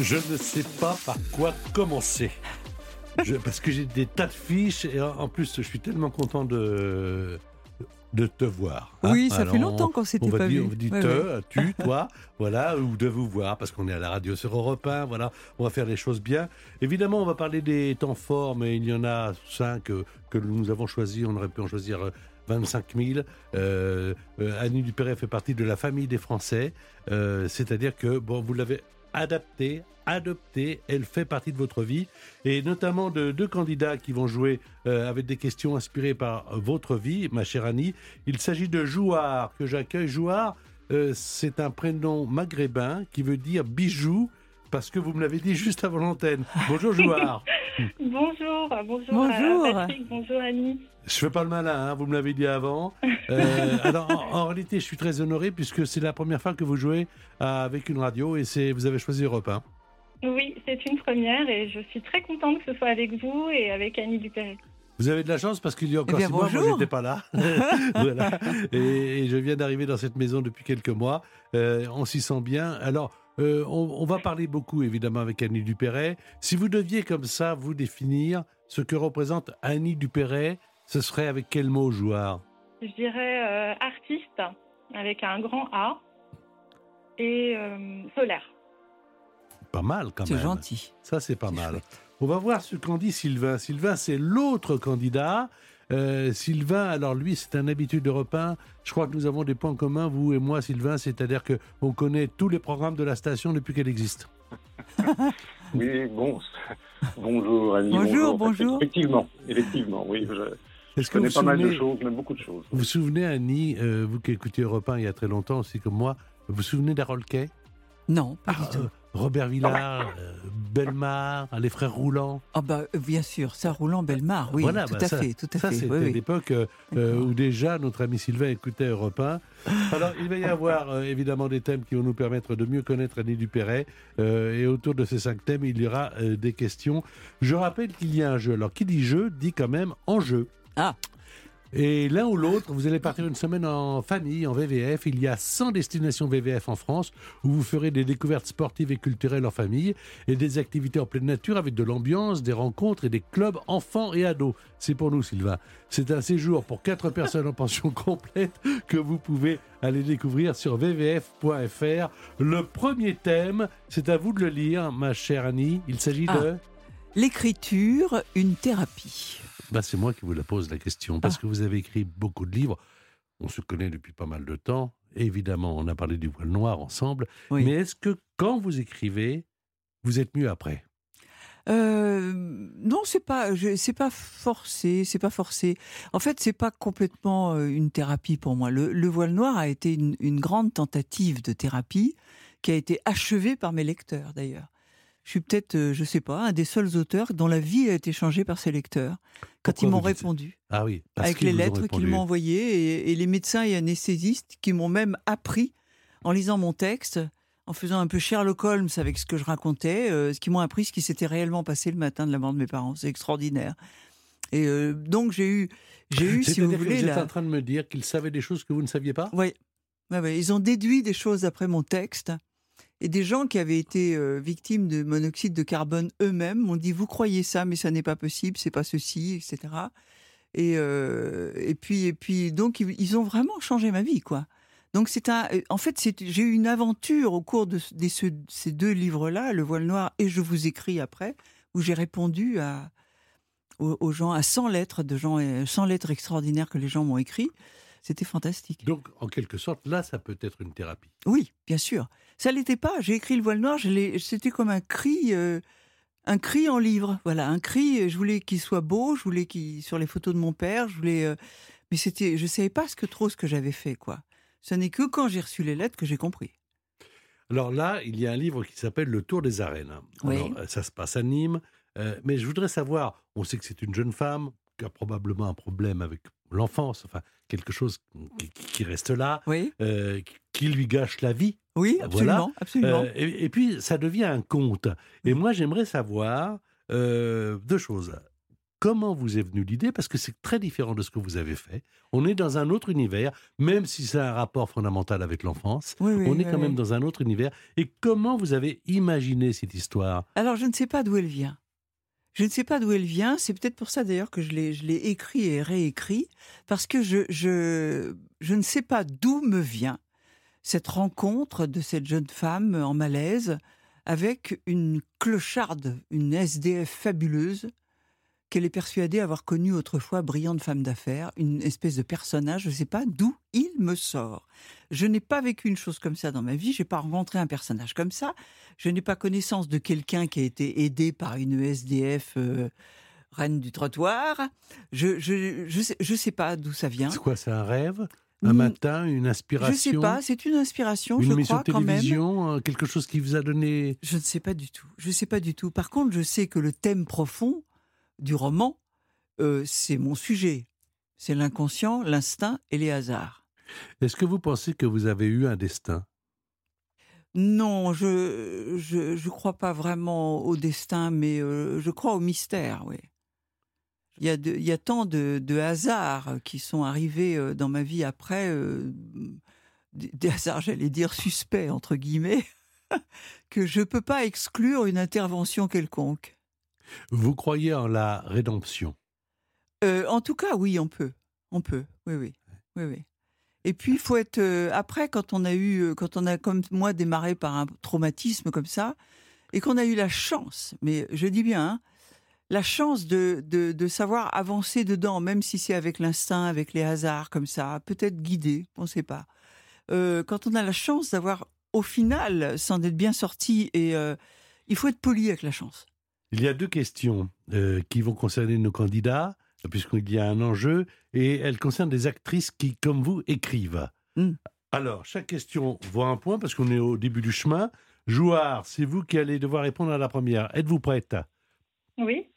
Je ne sais pas par quoi commencer. Je- parce que j'ai des tas de fiches et en plus, je suis tellement content de, de te voir. hein. Oui, ça Alors, fait longtemps qu'on On s'était pas vu. on dit Ouais, te, ouais. tu, toi, voilà, ou de vous voir, parce qu'on est à la radio sur Europe 1, voilà, on va faire les choses bien. Évidemment, on va parler des temps forts, mais il y en a cinq euh, que nous avons choisis, on aurait pu en choisir euh, 25 000. Euh, euh, Annie Dupéret fait partie de la famille des Français, euh, c'est-à-dire que, bon, vous l'avez adaptée, adoptée, elle fait partie de votre vie, et notamment de deux candidats qui vont jouer euh, avec des questions inspirées par votre vie, ma chère Annie. Il s'agit de Jouard, que j'accueille. Jouard, euh, c'est un prénom maghrébin qui veut dire bijou, parce que vous me l'avez dit juste avant l'antenne. Bonjour Jouard. Bonjour, bonjour, Bonjour. à Patrick, bonjour Annie. Je fais pas le malin, hein, vous me l'avez dit avant. Euh, alors, en, en réalité, je suis très honoré puisque c'est la première fois que vous jouez euh, avec une radio et c'est vous avez choisi Europe 1. Oui, c'est une première et je suis très contente que ce soit avec vous et avec Annie Dupéré. Vous avez de la chance parce qu'il y a encore Eh bien, six mois, moi, bonjour. j'étais pas là. voilà. Et, et je viens d'arriver dans cette maison depuis quelques mois. Euh, on s'y sent bien. Alors, euh, on, on va parler beaucoup, évidemment, avec Annie Dupéret. Si vous deviez, comme ça, vous définir ce que représente Annie Dupéret, ce serait avec quel mot, joueur Je dirais euh, artiste avec un grand A et euh, solaire. Pas mal, quand C'est même. gentil. Ça, c'est pas C'est mal. chouette. On va voir ce qu'en dit Sylvain. Sylvain, c'est l'autre candidat. Euh, Sylvain, alors lui, c'est un habitude d'Europe 1. Je crois que nous avons des points communs, vous et moi, Sylvain, c'est-à-dire que on connaît tous les programmes de la station depuis qu'elle existe. Oui, bon, bonjour Annie. Bonjour, bonjour. Effectivement, effectivement, oui. Je, Est-ce je que connais vous pas mal de choses, même beaucoup de choses. vous vous souvenez, Annie, euh, vous qui écoutez Europe 1 il y a très longtemps aussi comme moi, vous vous souvenez d'Harold Kay? Non, pas Ah, du tout. euh, Robert Villard, euh, Belmar, les frères Roulants. Ah bah euh, bien sûr, ça Roulant Belmar, oui, Voilà, tout bah, à ça- fait, tout à Ça, fait. c'était oui, l'époque euh, euh, où déjà notre ami Sylvain écoutait Europe 1. Alors, il va y avoir euh, évidemment des thèmes qui vont nous permettre de mieux connaître Annie Dupéret. Euh, et autour de ces cinq thèmes, il y aura euh, des questions. Je rappelle qu'il y a un jeu. Alors, qui dit jeu dit quand même en jeu. Ah. Et l'un ou l'autre, vous allez partir une semaine en famille, en VVF. Il y a 100 destinations VVF en France où vous ferez des découvertes sportives et culturelles en famille et des activités en pleine nature avec de l'ambiance, des rencontres et des clubs enfants et ados. C'est pour nous, Sylvain. C'est un séjour pour quatre personnes en pension complète que vous pouvez aller découvrir sur vvf.fr. Le premier thème, c'est à vous de le lire, ma chère Annie. Il s'agit Ah. de... L'écriture, une thérapie. Bah, c'est moi qui vous la pose la question, parce que vous avez écrit beaucoup de livres. On se connaît depuis pas mal de temps. Évidemment, on a parlé du voile noir ensemble. Oui. Mais est-ce que quand vous écrivez, vous êtes mieux après? Euh, non, c'est pas, c'est pas forcé, c'est pas forcé. En fait, c'est pas complètement euh, une thérapie pour moi. Le, le voile noir a été une, une grande tentative de thérapie qui a été achevée par mes lecteurs d'ailleurs. Je suis peut-être, euh, je sais pas, un des seuls auteurs dont la vie a été changée par ses lecteurs quand Pourquoi ils m'ont répondu. Ah oui, parce avec les lettres qu'ils m'ont envoyées et, et les médecins et anesthésistes qui m'ont même appris en lisant mon texte, en faisant un peu Sherlock Holmes avec ce que je racontais, euh, ce qui m'ont appris ce qui s'était réellement passé le matin de la mort de mes parents. C'est extraordinaire. Et euh, donc j'ai eu, j'ai eu, si vous voulez, vous êtes la... en train de me dire qu'ils savaient des choses que vous ne saviez pas? Ouais. Ils ont déduit des choses après mon texte. Et des gens qui avaient été euh, victimes de monoxyde de carbone eux-mêmes m'ont dit Vous croyez ça, mais ça n'est pas possible, c'est pas ceci, etc. Et, euh, et puis, et puis, donc, ils, ils ont vraiment changé ma vie, quoi. Donc, c'est un. euh, En fait, j'ai eu une aventure au cours de, ce- ces deux livres-là, Le Voile Noir et Je vous écris après, où j'ai répondu à, aux, aux gens, à 100 lettres de gens, euh, 100 lettres extraordinaires que les gens m'ont écrites. C'était fantastique. Donc, en quelque sorte, là, ça peut être une thérapie. Oui, bien sûr. Ça l'était pas. J'ai écrit le voile noir. C'était comme un cri, euh, un cri en livre. Voilà, un cri. Je voulais qu'il soit beau. Je voulais qu'il sur les photos de mon père. Je voulais, euh, mais c'était, je savais pas ce que trop ce que j'avais fait, quoi. Ce n'est que quand j'ai reçu les lettres que j'ai compris. Alors là, il y a un livre qui s'appelle Le Tour des arènes. Oui. Alors, euh, ça se passe à Nîmes. euh, mais je voudrais savoir, on sait que c'est une jeune femme qui a probablement un problème avec l'enfance, enfin quelque chose qui, qui reste là, Oui, euh, qui- lui gâche la vie. oui, Voilà. absolument, absolument. Euh, et, et puis, ça devient un conte. Et moi, j'aimerais savoir euh, deux choses. Comment vous est venue l'idée? Parce que c'est très différent de ce que vous avez fait. On est dans un autre univers, même si c'est un rapport fondamental avec l'enfance. Oui, oui, on est quand même dans un autre univers. Et comment vous avez imaginé cette histoire? Alors, je ne sais pas d'où elle vient. Je ne sais pas d'où elle vient. C'est peut-être pour ça d'ailleurs que je l'ai, écrit et réécrit, parce que je, je, je ne sais pas d'où me vient cette rencontre de cette jeune femme en malaise avec une clocharde, une SDF fabuleuse, qu'elle est persuadée avoir connue autrefois brillante femme d'affaires, une espèce de personnage, je ne sais pas d'où il me sort. Je n'ai pas vécu une chose comme ça dans ma vie, je n'ai pas rencontré un personnage comme ça, je n'ai pas connaissance de quelqu'un qui a été aidé par une SDF euh, reine du trottoir. Je je je sais, je sais pas d'où ça vient. C'est quoi C'est un rêve Un matin Une inspiration Je sais pas, c'est une inspiration, Une je crois quand même. télévision euh, Quelque chose qui vous a donné Je ne sais pas du tout. Je ne sais pas du tout. Par contre, je sais que le thème profond du roman, euh, c'est mon sujet. C'est l'inconscient, l'instinct et les hasards. Est-ce que vous pensez que vous avez eu un destin? Non, je je je crois pas vraiment au destin, mais euh, je crois au mystère. Oui. Il y a de- il y a tant de, de hasards qui sont arrivés euh, dans ma vie après, euh, des, hasards, j'allais dire suspects entre guillemets, que je peux pas exclure une intervention quelconque. Vous croyez en la rédemption? Euh, en tout cas, oui, on peut. On peut. Oui, oui. Oui, oui. Et puis, il faut être. euh, après, quand on a eu. euh, Quand on a, comme moi, démarré par un traumatisme comme ça, et qu'on a eu la chance, mais je dis bien, hein, la chance de, de, savoir avancer dedans, même si c'est avec l'instinct, avec les hasards, comme ça, peut-être guidé, on ne sait pas. Quand on a la chance d'avoir, au final, s'en être bien sorti, et il faut être poli avec la chance. Il y a deux questions euh, qui vont concerner nos candidats, puisqu'il y a un enjeu, et elles concernent des actrices qui, comme vous, écrivent. Mm. Alors, chaque question vaut un point, parce qu'on est au début du chemin. Jouard, c'est vous qui allez devoir répondre à la première. Êtes-vous prête? Oui.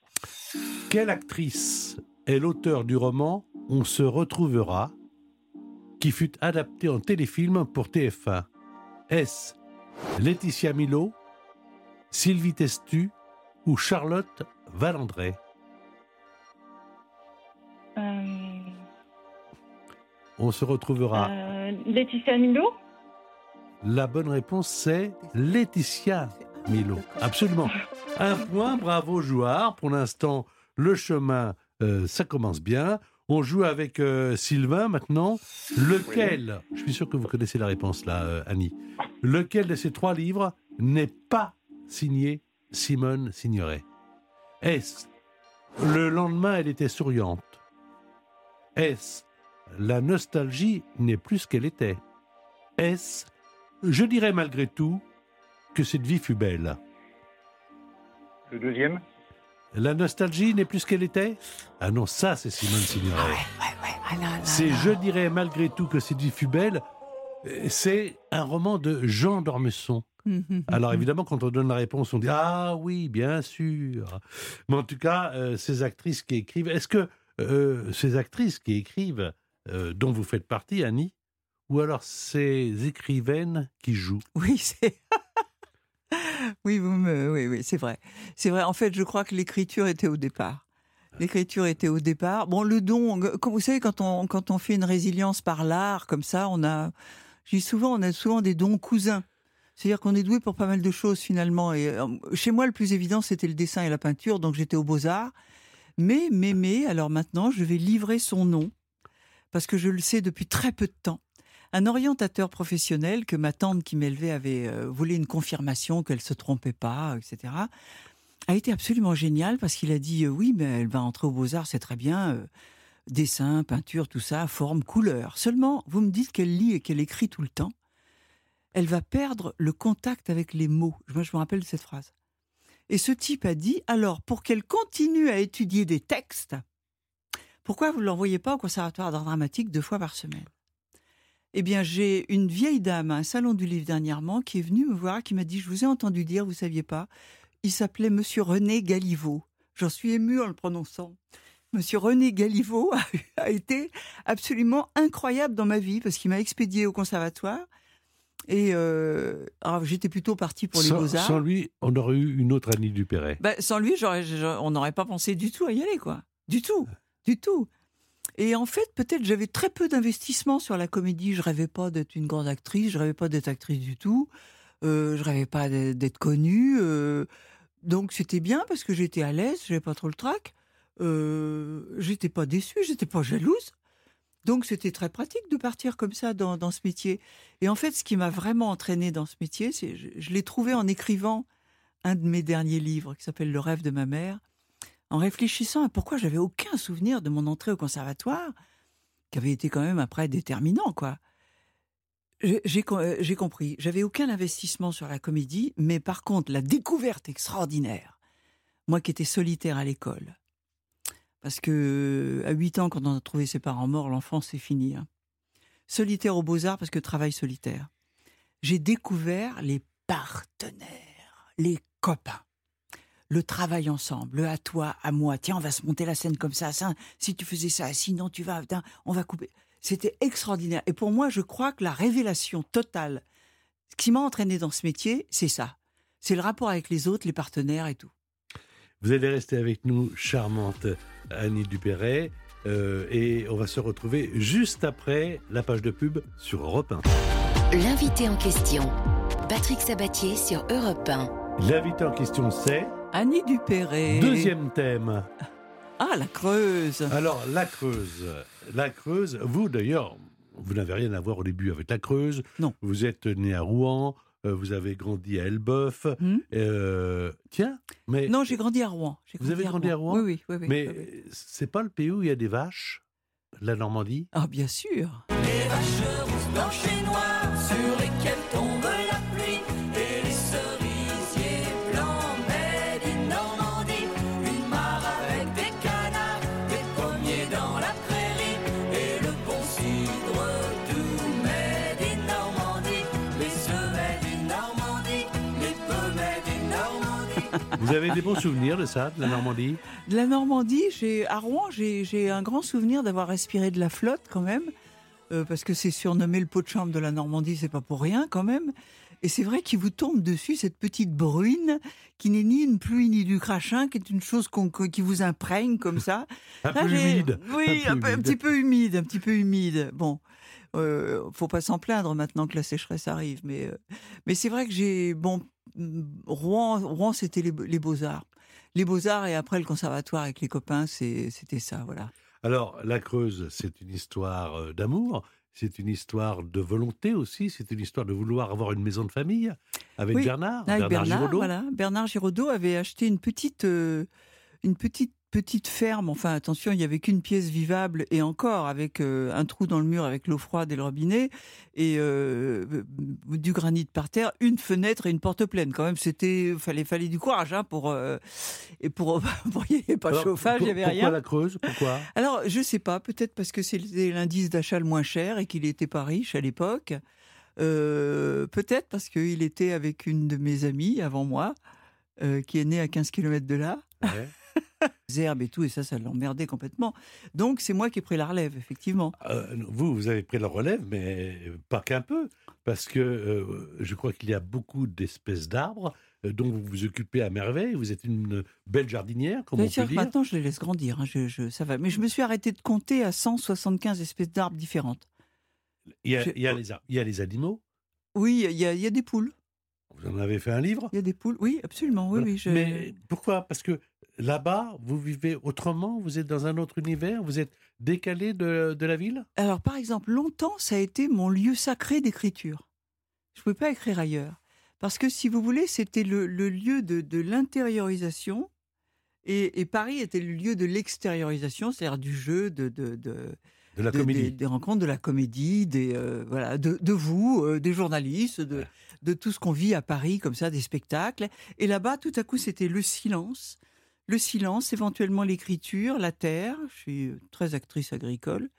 Quelle actrice est l'auteur du roman On se retrouvera, qui fut adapté en téléfilm pour TF1 Est-ce Laetitia Milo, Sylvie Testu ou Charlotte Valandré Euh, On se retrouvera. euh, Laetitia Milo? La bonne réponse, c'est Laetitia Milo. Absolument. Un point, bravo joueur. Pour l'instant, le chemin, euh, ça commence bien. On joue avec euh, Sylvain maintenant. Lequel, je suis sûr que vous connaissez la réponse là, euh, Annie. Lequel de ces trois livres n'est pas signé Simone Signoret Est-ce Le lendemain, elle était souriante? Est-ce La nostalgie n'est plus ce qu'elle était? Est-ce Je dirais malgré tout que cette vie fut belle? Le deuxième? La nostalgie n'est plus ce qu'elle était? Ah non, ça c'est Simone Signoret. Ah C'est Je dirais malgré tout que cette vie fut belle. Euh, C'est un roman de Jean d'Ormesson. Alors évidemment, quand on donne la réponse, on dit Ah oui, bien sûr. Mais en tout cas, euh, ces actrices qui écrivent, est-ce que euh, ces actrices qui écrivent, euh, dont vous faites partie, Annie, ou alors ces écrivaines qui jouent? Oui, c'est. oui, vous me... oui, oui, c'est vrai. C'est vrai. En fait, je crois que l'écriture était au départ. L'écriture était au départ. Bon, le don, comme vous savez, quand on, quand on fait une résilience par l'art, comme ça, on a, je dis souvent, on a souvent des dons cousins. C'est-à-dire qu'on est doué pour pas mal de choses finalement. Et euh, chez moi, le plus évident, c'était le dessin et la peinture, donc j'étais aux beaux-arts. Mais, mais, alors maintenant, je vais livrer son nom, parce que je le sais depuis très peu de temps. Un orientateur professionnel que ma tante qui m'élevait avait euh, voulu une confirmation qu'elle se trompait pas, etc. A été absolument génial parce qu'il a dit euh, oui, mais elle va entrer aux beaux arts, c'est très bien, dessin, peinture, tout ça, forme, couleur. Seulement, vous me dites qu'elle lit et qu'elle écrit tout le temps. Elle va perdre le contact avec les mots. Moi, je me rappelle de cette phrase. Et ce type a dit, alors, pour qu'elle continue à étudier des textes, pourquoi vous ne l'envoyez pas au conservatoire d'art dramatique deux fois par semaine? Eh bien, j'ai une vieille dame à un salon du livre dernièrement qui est venue me voir, qui m'a dit, je vous ai entendu dire, vous saviez pas, il s'appelait Monsieur René Galivaux. J'en suis émue en le prononçant. Monsieur René Galivaux a, a été absolument incroyable dans ma vie parce qu'il m'a expédié au conservatoire. Et euh, alors, j'étais plutôt partie pour les Sans, beaux-arts. sans lui, on aurait eu une autre Annie Dupéret. Ben, sans lui, j'aurais- j'aurais- on n'aurait pas pensé du tout à y aller, quoi. Du tout, du tout. Et en fait, peut-être j'avais très peu d'investissement sur la comédie. Je rêvais pas d'être une grande actrice, je rêvais pas d'être actrice du tout. Euh, je rêvais pas d'être d'être connue. euh, donc c'était bien parce que j'étais à l'aise, j'avais pas trop le trac. Euh, j'étais pas déçue, j'étais pas jalouse. Donc c'était très pratique de partir comme ça dans, ce métier. Et en fait, ce qui m'a vraiment entraîné dans ce métier, c'est je, je l'ai trouvé en écrivant un de mes derniers livres qui s'appelle Le rêve de ma mère, en réfléchissant à pourquoi j'avais aucun souvenir de mon entrée au conservatoire, qui avait été quand même après déterminant, quoi. J'ai- J'ai euh, j'ai compris, j'avais aucun investissement sur la comédie, mais par contre, la découverte extraordinaire, moi qui étais solitaire à l'école, parce que à 8 ans, quand on a trouvé ses parents morts, l'enfance c'est fini. hein. Solitaire aux beaux-arts parce que travail solitaire. J'ai découvert les partenaires, les copains. Le travail ensemble, le à toi, à moi. Tiens, on va se monter la scène comme ça. si tu faisais ça, sinon tu vas, on va couper. C'était extraordinaire. Et pour moi, je crois que la révélation totale, qui m'a entraîné dans ce métier, c'est ça. C'est le rapport avec les autres, les partenaires et tout. Vous allez rester avec nous, charmante Annie Dupéret. euh, et on va se retrouver juste après la page de pub sur Europe 1. L'invité en question, Patrick Sabatier sur Europe 1. L'invité en question, c'est Annie Dupéret. deuxième thème. Ah, la Creuse. Alors, la Creuse. La Creuse, vous d'ailleurs, vous n'avez rien à voir au début avec la Creuse. Non. Vous êtes né à Rouen, vous avez grandi à Elbeuf. Hmm Euh, tiens, mais, non, j'ai grandi à Rouen. Vous avez grandi à Rouen Oui, oui, oui. oui, mais oui, oui. c'est pas le pays où il y a des vaches, la Normandie? Ah, bien sûr. Les vaches rousses, blanches et noires sur lesquelles tombe Vous avez des bons souvenirs de ça, de la Normandie? De la Normandie, j'ai à Rouen, j'ai un grand souvenir d'avoir respiré de la flotte quand même, euh, parce que c'est surnommé le pot de chambre de la Normandie, c'est pas pour rien quand même. Et c'est vrai qu'il vous tombe dessus cette petite bruine qui n'est ni une pluie ni du crachin, qui est une chose qui vous imprègne comme ça. Un Là, peu humide. Oui, un un, peu petit peu humide, un petit peu humide. Bon, euh, faut pas s'en plaindre maintenant que la sécheresse arrive, mais euh, mais c'est vrai que j'ai bon mm, Rouen, Rouen c'était les, les beaux arts, les beaux arts et après le conservatoire avec les copains, c'était ça, voilà. Alors, la Creuse, c'est une histoire euh, d'amour, c'est une histoire de volonté aussi, c'est une histoire de vouloir avoir une maison de famille avec Oui, Bernard, Avec Bernard, Giraudot. voilà. Bernard Giraudot avait acheté une petite, euh, une petite petite ferme. Enfin, attention, il y avait qu'une pièce vivable et encore avec euh, un trou dans le mur avec l'eau froide et le robinet et euh, euh, du granit par terre, une fenêtre et une porte pleine. Quand même, c'était fallait fallait du courage hein, pour euh, et pour pour il n'y avait pas de Alors, chauffage, il n'y avait pourquoi rien. la Creuse? Pourquoi? Alors, je sais pas, peut-être parce que c'était l'indice d'achat le moins cher et qu'il n'était pas riche à l'époque. Peut-être parce qu'il était avec une de mes amies avant moi, qui est née à 15 km de là, Ouais. les herbes et tout, et ça, ça l'emmerdait complètement. Donc, c'est moi qui ai pris la relève, effectivement. Euh, vous, vous avez pris la relève, mais pas qu'un peu, parce que euh, je crois qu'il y a beaucoup d'espèces d'arbres euh, dont vous vous occupez à merveille. Vous êtes une belle jardinière, comme on peut dire. maintenant, je les laisse grandir, hein, je, je- ça va. Mais je me suis arrêtée de compter à 175 espèces d'arbres différentes. Il y, a, je- il y a les, ar- il y a les animaux. Oui, il y, a- il y a des poules. Vous en avez fait un livre? Il y a des poules. Oui, absolument. Oui, Voilà. oui. je- Mais pourquoi? Parce que là-bas, vous vivez autrement, vous êtes dans un autre univers, vous êtes décalé de, de la ville? Alors, par exemple, longtemps, ça a été mon lieu sacré d'écriture. Je ne pouvais pas écrire ailleurs. Parce que, si vous voulez, c'était le, le lieu de, de l'intériorisation et, et Paris était le lieu de l'extériorisation, c'est-à-dire du jeu, de, de, de, De la comédie. Des, des rencontres, de la comédie, des, euh, voilà, de, de vous, euh, des journalistes, de. De tout ce qu'on vit à Paris, comme ça, des spectacles. Et là-bas, tout à coup, c'était le silence. Le silence, éventuellement l'écriture, la terre. Je suis euh, très actrice agricole.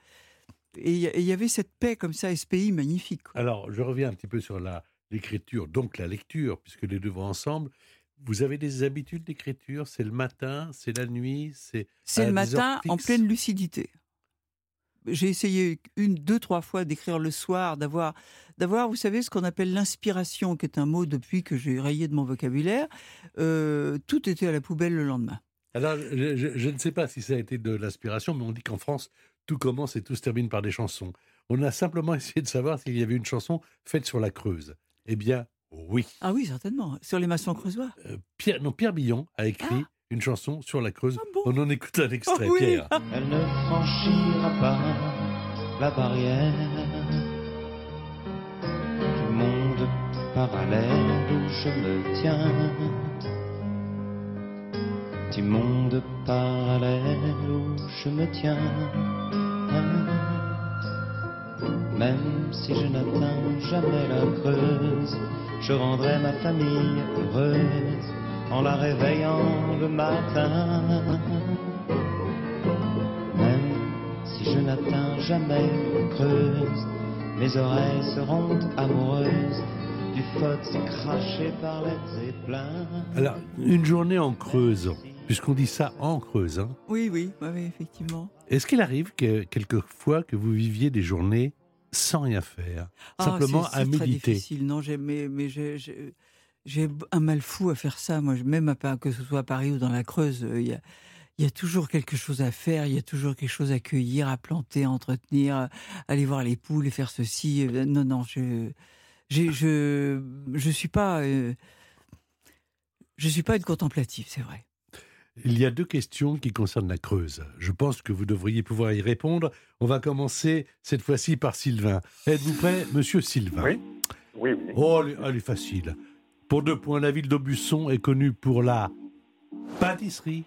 Et il y avait cette paix comme ça, et ce pays magnifique. quoi. Alors, je reviens un petit peu sur la l'écriture, donc la lecture, puisque les deux vont ensemble. Vous avez des habitudes d'écriture? C'est le matin, c'est la nuit, c'est C'est le matin en pleine lucidité. J'ai essayé une, deux, trois fois d'écrire le soir, d'avoir, d'avoir, vous savez, ce qu'on appelle l'inspiration, qui est un mot depuis que j'ai rayé de mon vocabulaire. Euh, tout était à la poubelle le lendemain. Alors, je, je- je ne sais pas si ça a été de l'inspiration, mais on dit qu'en France, tout commence et tout se termine par des chansons. On a simplement essayé de savoir s'il y avait une chanson faite sur la Creuse. Eh bien, oui. Ah oui, certainement. Sur les maçons creusois. Euh, Pierre, non, Pierre Billon a écrit une chanson sur la Creuse. Ah bon? On en écoute un extrait, Ah oui. Pierre. Elle ne franchira pas la barrière du monde parallèle où je me tiens. Du monde parallèle où je me tiens. Même si je n'atteins jamais la creuse, je rendrai ma famille heureuse en la réveillant le matin. Jamais creuse, mes oreilles seront amoureuses du fox craché par les. Alors, une journée en Creuse, puisqu'on dit ça en Creuse, hein, Oui, oui, oui, oui, effectivement. est-ce qu'il arrive que quelquefois que vous viviez des journées sans rien faire, Ah, simplement à c'est très méditer? difficile. Non, j'ai, mais, mais j'ai, un mal fou à faire ça. Moi, même à, que ce soit à Paris ou dans la Creuse, euh, il y a, il y a toujours quelque chose à faire. Il y a toujours quelque chose à cueillir, à planter, à entretenir, à aller voir les poules et faire ceci. Euh, Non, non, je, je, je suis pas, euh, je suis pas une contemplative, c'est vrai. Il y a deux questions qui concernent la Creuse. Je pense que vous devriez pouvoir y répondre. On va commencer cette fois-ci par Sylvain. Êtes-vous prêt, monsieur Sylvain? Oui. Oui, oui. Oh, elle est facile. Pour deux points, la ville d'Aubusson est connue pour la pâtisserie,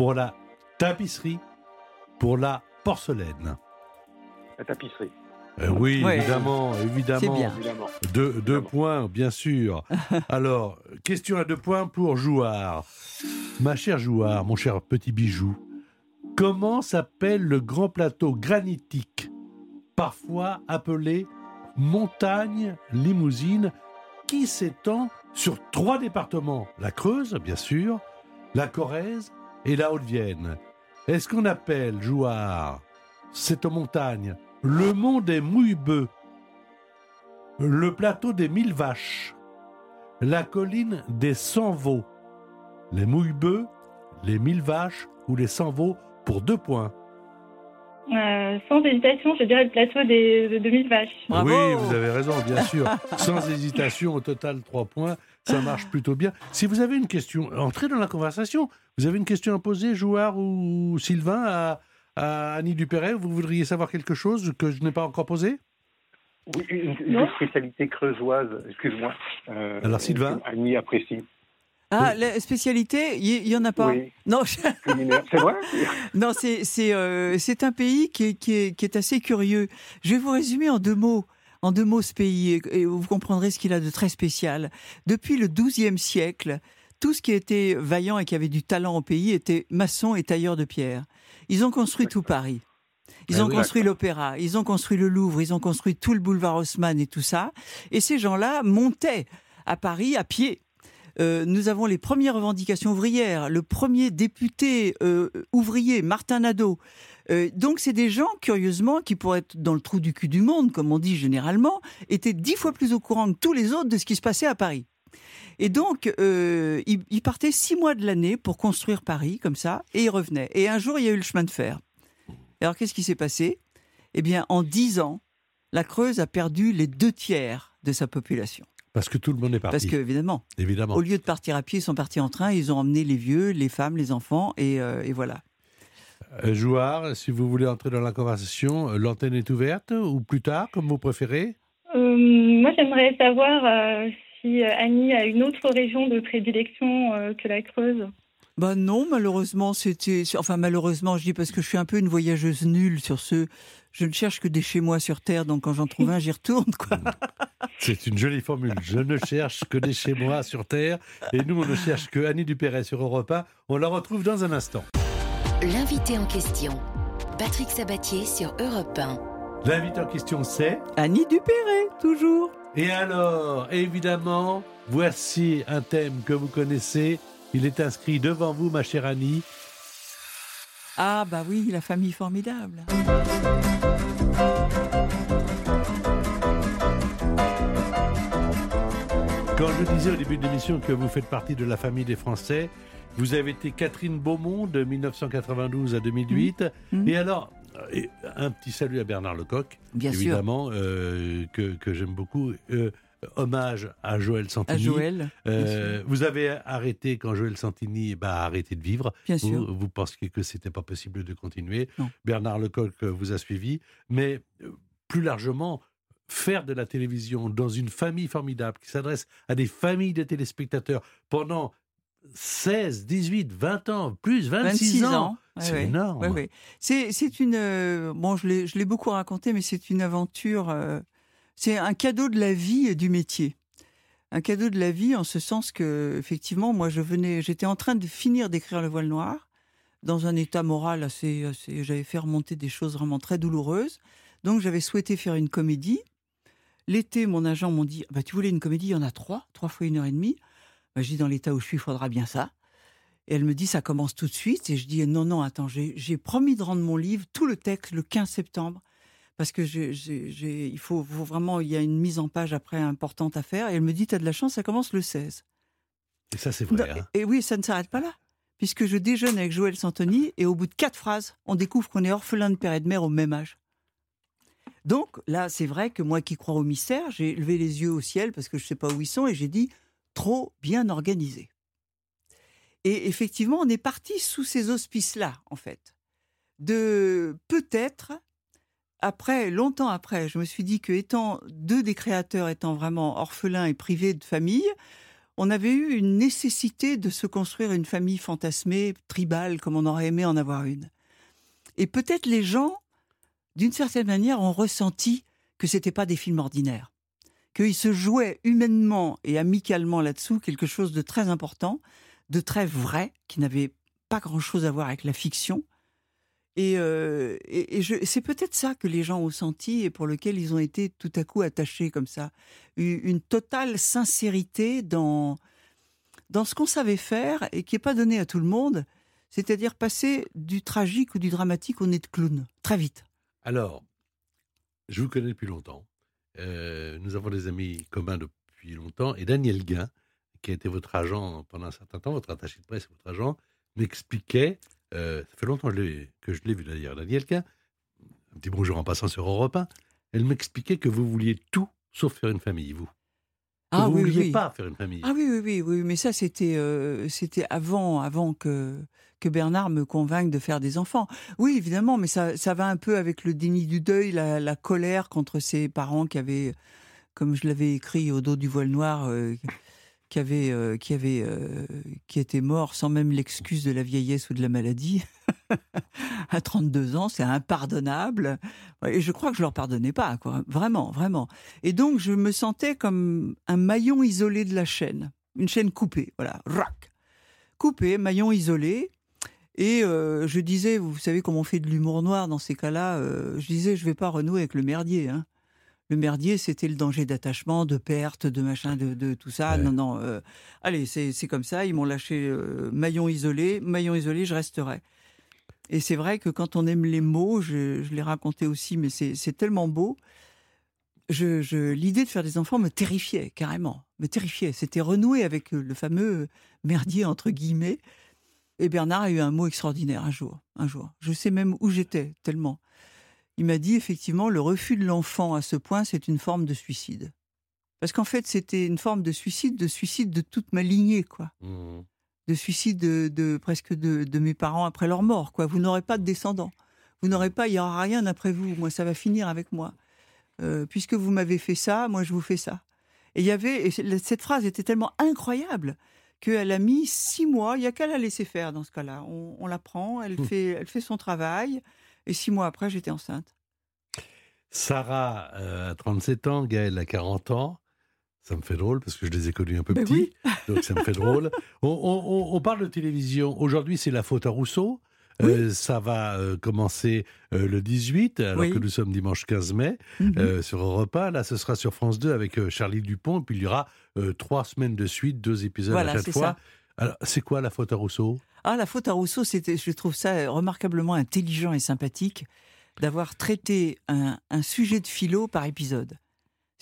pour la tapisserie, pour la porcelaine. La tapisserie, Euh, oui, Ouais. évidemment, évidemment. C'est bien. évidemment. Deux, deux Évidemment. points, bien sûr. Alors, question à deux points pour Jouard. Ma chère Jouard, mon cher petit bijou, comment s'appelle le grand plateau granitique, parfois appelé montagne limousine, qui s'étend sur trois départements? La Creuse, bien sûr, la Corrèze et la Haute-Vienne. Est-ce qu'on appelle Jouard? Cette montagne le mont des Mouillebeux le plateau des mille vaches, la colline des cent veaux, les mouillebeux, les mille vaches ou les cent veaux pour deux points. Euh, sans hésitation, je dirais le plateau des, de 2000 vaches. Bravo Oui, vous avez raison, bien sûr. Sans hésitation, au total trois points, ça marche plutôt bien. Si vous avez une question, entrez dans la conversation. Vous avez une question à poser, Jouard ou Sylvain, à, à Annie Dupéret Vous voudriez savoir quelque chose que je n'ai pas encore posé? Oui, une, spécialité creusoise, excuse-moi. Euh, Alors, Sylvain? Annie apprécie. Ah, la spécialité, il y, y en a pas? Oui, Non, je-. C'est vrai? Non, c'est c'est euh, c'est un pays qui est, qui, est, qui est assez curieux. Je vais vous résumer en deux mots. En deux mots, ce pays, et- vous comprendrez ce qu'il a de très spécial. Depuis le XIIe siècle, tout ce qui était vaillant et qui avait du talent au pays était maçon et tailleur de pierre. Ils ont construit tout Paris. Ils Ah ont oui. construit l'opéra, ils ont construit le Louvre, ils ont construit tout le boulevard Haussmann et tout ça. Et ces gens-là montaient à Paris à pied. Euh, nous avons les premières revendications ouvrières, le premier député euh, ouvrier, Martin Nadeau. Euh, donc c'est des gens, curieusement, qui pourraient être dans le trou du cul du monde, comme on dit généralement, étaient dix fois plus au courant que tous les autres de ce qui se passait à Paris. Et donc, euh, ils, partaient six mois de l'année pour construire Paris, comme ça, et ils revenaient. Et un jour, il y a eu le chemin de fer. Alors, qu'est-ce qui s'est passé? Eh bien, en dix ans, la Creuse a perdu les deux tiers de sa population. Parce que tout le monde est parti. Parce que, évidemment, Évidemment. au lieu de partir à pied, ils sont partis en train, ils ont emmené les vieux, les femmes, les enfants, et, euh, et voilà. Euh, Jouard, si vous voulez entrer dans la conversation, euh, l'antenne est ouverte ou plus tard, comme vous préférez Euh, moi, j'aimerais savoir euh, si Annie a une autre région de prédilection euh, que la Creuse. Bah non, malheureusement, c'était. Enfin, malheureusement, je dis parce que je suis un peu une voyageuse nulle sur ce. Je ne cherche que des chez moi sur Terre, donc quand j'en trouve un, j'y retourne, quoi. C'est une jolie formule. Je ne cherche que des chez moi sur Terre. Et nous, on ne cherche que Annie Dupéret sur Europe 1. On la retrouve dans un instant. L'invité en question, Patrick Sabatier sur Europe 1. L'invité en question, c'est. Annie Dupéret, toujours. Et alors, évidemment, voici un thème que vous connaissez. Il est inscrit devant vous, ma chère Annie. Ah, bah oui, la famille formidable. Quand je disais au début de l'émission que vous faites partie de la famille des Français, vous avez été Catherine Beaumont de 1992 à 2008. Mhm. Et alors, un petit salut à Bernard Lecoq, Bien évidemment, euh, que, que j'aime beaucoup. Euh, hommage à Joël À Santini. Joël. bien Euh, vous avez arrêté quand Joël Santini bah, a arrêté de vivre. Bien Vous, sûr. vous pensiez que c'était pas possible de continuer. Non. Bernard Lecoq vous a suivi. Mais plus largement, faire de la télévision dans une famille formidable qui s'adresse à des familles de téléspectateurs pendant 16, 18, 20 ans, plus 26, 26 ans. ans. C'est énorme. C'est, une. euh, bon, je l'ai, je l'ai beaucoup raconté, mais c'est une aventure. euh, c'est un cadeau de la vie et du métier. Un cadeau de la vie en ce sens que, effectivement, moi, je venais, j'étais en train de finir d'écrire Le Voile Noir, dans un état moral assez, assez. J'avais fait remonter des choses vraiment très douloureuses. Donc, j'avais souhaité faire une comédie. L'été, mon agent m'ont dit bah, Tu voulais une comédie Il y en a trois, trois fois une heure et demie. Bah, je dis Dans l'état où je suis, il faudra bien ça. Et elle me dit, ça commence tout de suite. Et je dis, non, non, attends, j'ai promis de rendre mon livre, tout le texte, le 15 septembre. Parce que il faut, faut vraiment, il y a une mise en page après importante à faire. Et elle me dit, tu as de la chance, ça commence le 16. Et ça, c'est vrai. Non, hein. et, et oui, ça ne s'arrête pas là. Puisque je déjeune avec Joël Santoni et au bout de quatre phrases, on découvre qu'on est orphelin de père et de mère au même âge. Donc là, c'est vrai que moi qui crois au mystère, j'ai levé les yeux au ciel parce que je ne sais pas où ils sont et j'ai dit trop bien organisé. Et effectivement, on est parti sous ces auspices-là, en fait. De peut-être, après, longtemps après, je me suis dit que étant deux des créateurs étant vraiment orphelins et privés de famille, on avait eu une nécessité de se construire une famille fantasmée, tribale, comme on aurait aimé en avoir une. Et peut-être les gens, d'une certaine manière, ont ressenti que c'était pas des films ordinaires, qu'ils se jouaient humainement et amicalement là-dessous quelque chose de très important, de très vrai, qui n'avait pas grand-chose à voir avec la fiction. Et, euh, c'est peut-être ça que les gens ont senti et pour lequel ils ont été tout à coup attachés comme ça. Une, une totale sincérité dans, dans ce qu'on savait faire et qui n'est pas donné à tout le monde, c'est-à-dire passer du tragique ou du dramatique au nez de clown, très vite. Alors, je vous connais depuis longtemps. Euh, nous avons des amis communs depuis longtemps. Et Daniel Guin, qui a été votre agent pendant un certain temps, votre attaché de presse, votre agent, m'expliquait, euh, ça fait longtemps que je l'ai- vu d'ailleurs, Daniel Guin, un petit bonjour en passant sur Europe 1, elle m'expliquait que vous vouliez tout sauf faire une famille, vous. Que vous ne vouliez pas faire une famille. Ah oui, oui, oui, oui, mais ça c'était euh, c'était avant, avant que que Bernard me convainque de faire des enfants. Oui, évidemment, mais ça, ça va un peu avec le déni du deuil, la, la colère contre ses parents qui avaient, comme je l'avais écrit au dos du voile noir, euh, qui avaient, euh, qui euh, qui étaient morts sans même l'excuse de la vieillesse ou de la maladie. À 32 ans, c'est impardonnable. Et je crois que je leur pardonnais pas, quoi. Vraiment, vraiment. Et donc, je me sentais comme un maillon isolé de la chaîne. Une chaîne coupée, voilà. Rac. Coupée, maillon isolé. Et euh, je disais, vous savez comment on fait de l'humour noir dans ces cas-là euh, Je disais, je vais pas renouer avec le merdier. hein. Le merdier, c'était le danger d'attachement, de perte, de machin, de, de tout ça. Ouais. Non, non. euh, allez, c'est comme ça. Ils m'ont lâché maillon isolé. Maillon isolé, je resterai. Et c'est vrai que quand on aime les mots, je, je l'ai raconté aussi, mais c'est tellement beau. Je, L'idée de faire des enfants me terrifiait, carrément. Me terrifiait. C'était renouer avec euh, le fameux merdier, entre guillemets. Et Bernard a eu un mot extraordinaire un jour. Un jour. Je sais même où j'étais, tellement. Il m'a dit, effectivement, le refus de l'enfant à ce point, c'est une forme de suicide. Parce qu'en fait, c'était une forme de suicide, de suicide de toute ma lignée, quoi Mmh. De suicide de, de- presque de, de mes parents après leur mort. Quoi. Vous n'aurez pas de descendants. Vous n'aurez pas, il n'y aura rien après vous. Moi, ça va finir avec moi. Euh, puisque vous m'avez fait ça, moi, je vous fais ça. Et il y avait, et cette phrase était tellement incroyable qu'elle a mis six mois. Il n'y a qu'à la laisser faire dans ce cas-là. On, on la prend, elle Hmm. fait, elle fait son travail. Et six mois après, j'étais enceinte. Sarah euh, a 37 ans, Gaël a 40 ans. Ça me fait drôle parce que je les ai connus un peu Ben petits. oui. Donc ça me fait drôle. On, on- on- on parle de télévision. Aujourd'hui, c'est la faute à Rousseau. Euh, ça va euh, commencer euh, le 18, alors Oui. que nous sommes dimanche 15 mai, Mhm. euh, sur Europe 1. Là, ce sera sur France 2 avec Charlie Dupont. Et puis il y aura trois semaines de suite, deux épisodes Voilà, à chaque fois. ça. Alors, c'est quoi la faute à Rousseau? Ah, la faute à Rousseau, c'était, je trouve ça remarquablement intelligent et sympathique d'avoir traité un, un sujet de philo par épisode.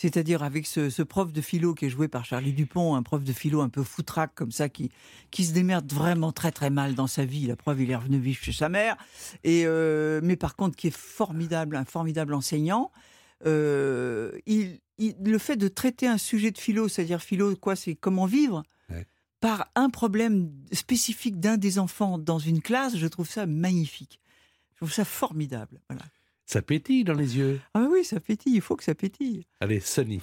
C'est-à-dire avec ce, ce prof de philo qui est joué par Charlie Dupont, un prof de philo un peu foutraque comme ça, qui, qui se démerde vraiment très très mal dans sa vie. La preuve, il est revenu vivre chez sa mère. Et, euh, mais par contre, qui est formidable, un formidable enseignant. Euh, il, il- le fait de traiter un sujet de philo, c'est-à-dire philo, quoi, c'est comment vivre, Ouais. par un problème spécifique d'un des enfants dans une classe, je trouve ça magnifique. Je trouve ça formidable. Voilà. Ça pétille dans les yeux. Ah oui, ça pétille, il faut que ça pétille. Allez, Sunny.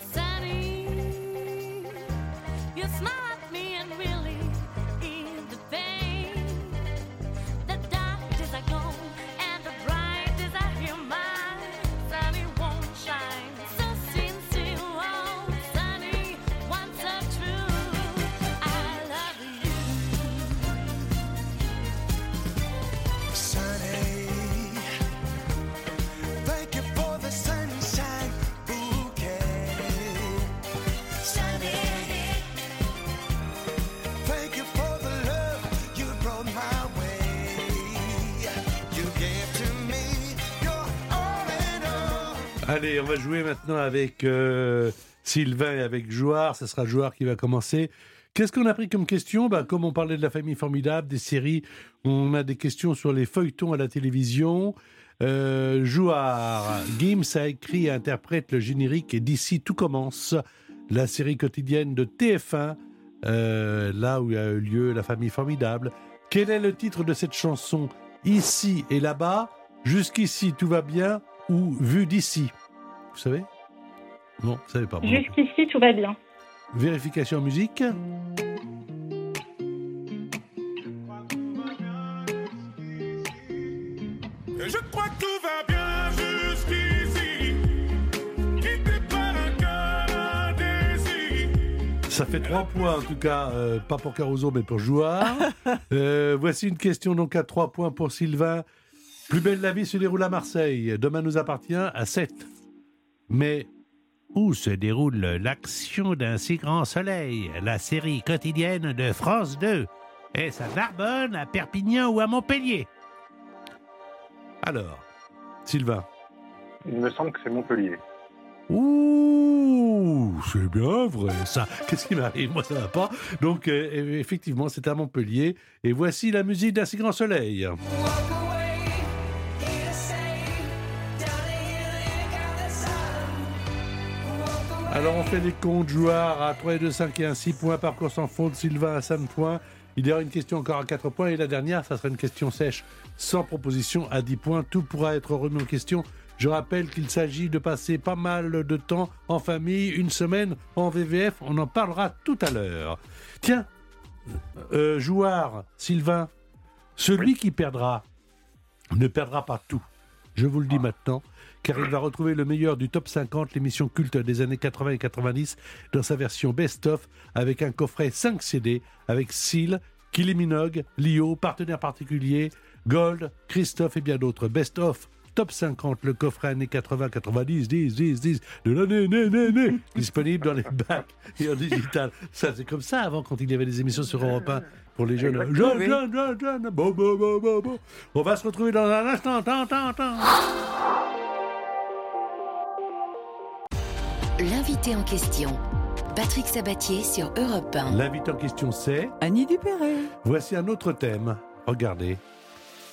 Allez, on va jouer maintenant avec euh, Sylvain et avec Jouard. Ce sera Jouard qui va commencer. Qu'est-ce qu'on a pris comme question? Bah, Comme on parlait de la famille formidable, des séries, on a des questions sur les feuilletons à la télévision. Euh, Jouard, Gims a écrit et interprète le générique et d'ici tout commence, la série quotidienne de TF1, euh, là où a eu lieu la famille formidable. Quel est le titre de cette chanson? Ici et là-bas, jusqu'ici tout va bien ou vu d'ici? Vous savez? Non, vous savez pas. bon. Jusqu'ici, tout va bien. Vérification musique. Je crois que tout va bien jusqu'ici. Ça fait trois points en tout cas, euh, pas pour Caruso mais pour Jouard. Euh, voici une question donc à trois points pour Sylvain. Plus belle la vie se déroule à Marseille. Demain nous appartient à 7. Mais où se déroule l'action d'un si grand soleil? La série quotidienne de France 2. Est-ce à Narbonne, à Perpignan ou à Montpellier? Alors, Sylvain? Il me semble que c'est Montpellier. Ouh, c'est bien vrai ça. Qu'est-ce qui m'arrive? Moi, ça va pas. Donc, euh, effectivement, c'est à Montpellier. Et voici la musique d'un si grand soleil. Alors, on fait les comptes joueurs à 3 et 2, 5 et 1, 6 points. Parcours sans faute. Sylvain à 5 points. Il y aura une question encore à 4 points. Et la dernière, ça sera une question sèche, sans proposition, à 10 points. Tout pourra être remis en question. Je rappelle qu'il s'agit de passer pas mal de temps en famille, une semaine en VVF. On en parlera tout à l'heure. Tiens, euh, joueur, Sylvain, celui qui perdra ne perdra pas tout. Je vous le dis maintenant, car il va retrouver le meilleur du top 50, l'émission culte des années 80 et 90, dans sa version best-of, avec un coffret 5 CD, avec Seal, Kylie Minogue, Lio, partenaire particulier, Gold, Christophe et bien d'autres. Best-of, top 50, le coffret années 80, 90, 10, 10, 10, de l'année, né, né, né, disponible dans les bacs et en digital. Ça, c'est comme ça avant, quand il y avait des émissions sur Europe 1 pour les jeunes. Oui. jeunes, jeunes, jeunes. Bon, bon, bon, bon, bon. On va se retrouver dans un instant. Tant, tant, tant. L'invité en question. Patrick Sabatier sur Europe 1. L'invité en question, c'est. Annie Dupéret, Voici un autre thème. Regardez.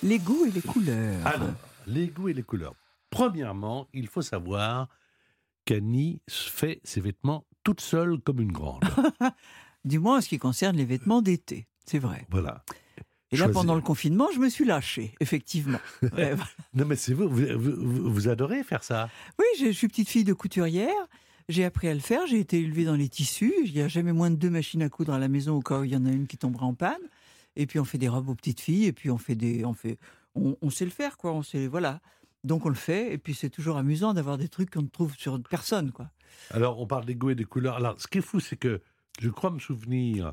les goûts et les couleurs. Alors, les goûts et les couleurs. Premièrement, il faut savoir qu'Annie fait ses vêtements toute seule comme une grande. Du moins en ce qui concerne les vêtements d'été, c'est vrai. Voilà. Et là, Choisir. pendant le confinement, je me suis lâchée, effectivement. Ouais. Non, mais c'est vous, vous, vous- vous adorez faire ça. Oui, je je suis petite fille de couturière. J'ai appris à le faire, j'ai été élevée dans les tissus. Il n'y a jamais moins de deux machines à coudre à la maison au cas où il y en a une qui tombera en panne. Et puis on fait des robes aux petites filles, et puis on fait des. On, fait, on, on sait le faire, quoi. On sait, voilà. Donc on le fait, et puis c'est toujours amusant d'avoir des trucs qu'on ne trouve sur personne, quoi. Alors, on parle des goûts et des couleurs. Alors, ce qui est fou, c'est que je crois me souvenir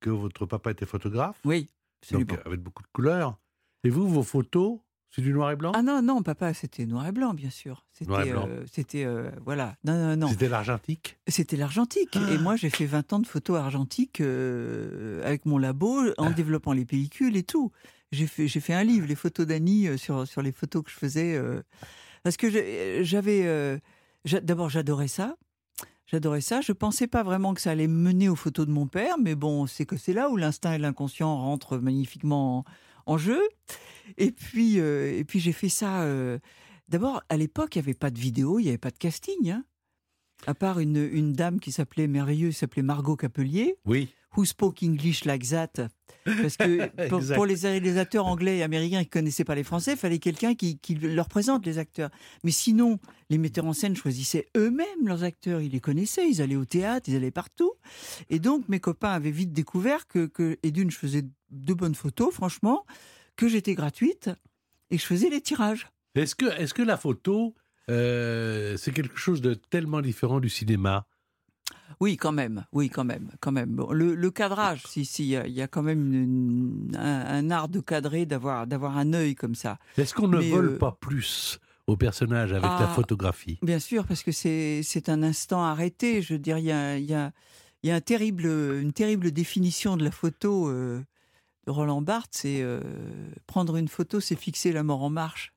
que votre papa était photographe. Oui, donc avec beaucoup de couleurs. Et vous, vos photos, c'est du noir et blanc Ah non, non, papa, c'était noir et blanc, bien sûr. C'était, euh, c'était, euh, voilà. Non, non, non. C'était l'argentique C'était l'argentique. Ah. Et moi, j'ai fait 20 ans de photos argentiques euh, avec mon labo, Ah. en développant les pellicules et tout. J'ai fait, j'ai fait un livre, les photos d'Annie, euh, sur, sur les photos que je faisais. parce que j'avais. j'a- D'abord, j'adorais ça. J'adorais ça. Je pensais pas vraiment que ça allait me mener aux photos de mon père, mais bon, c'est que c'est là où l'instinct et l'inconscient rentrent magnifiquement en, en jeu. Et puis, euh, et puis j'ai fait ça. euh, D'abord, à l'époque, il n'y avait pas de vidéo, il n'y avait pas de casting. hein. À part une, une dame qui s'appelait merveilleuse, qui s'appelait Margot Capelier, Oui. Who Spoke English Like That. Parce que pour, les réalisateurs anglais et américains qui ne connaissaient pas les Français, il fallait quelqu'un qui, qui leur présente les acteurs. Mais sinon, les metteurs en scène choisissaient eux-mêmes leurs acteurs. Ils les connaissaient, ils allaient au théâtre, ils allaient partout. Et donc, mes copains avaient vite découvert que, que et d'une, je faisais de bonnes photos, franchement, que j'étais gratuite et je faisais les tirages. Est-ce que, est que la photo, euh, c'est quelque chose de tellement différent du cinéma? Oui, quand même. Oui, quand même. Quand même. Bon, le, le cadrage, si, si, il y a- quand même une- un, un art de cadrer, d'avoir, d'avoir un œil comme ça. Est-ce qu'on ne Mais, vole euh, pas plus au personnage avec la Ah. photographie? Bien sûr, parce que c'est, c'est un instant arrêté. Je veux dire, il y a, il y a, il y a un terrible, une terrible définition de la photo euh, de Roland Barthes. C'est euh, prendre une photo, c'est fixer la mort en marche.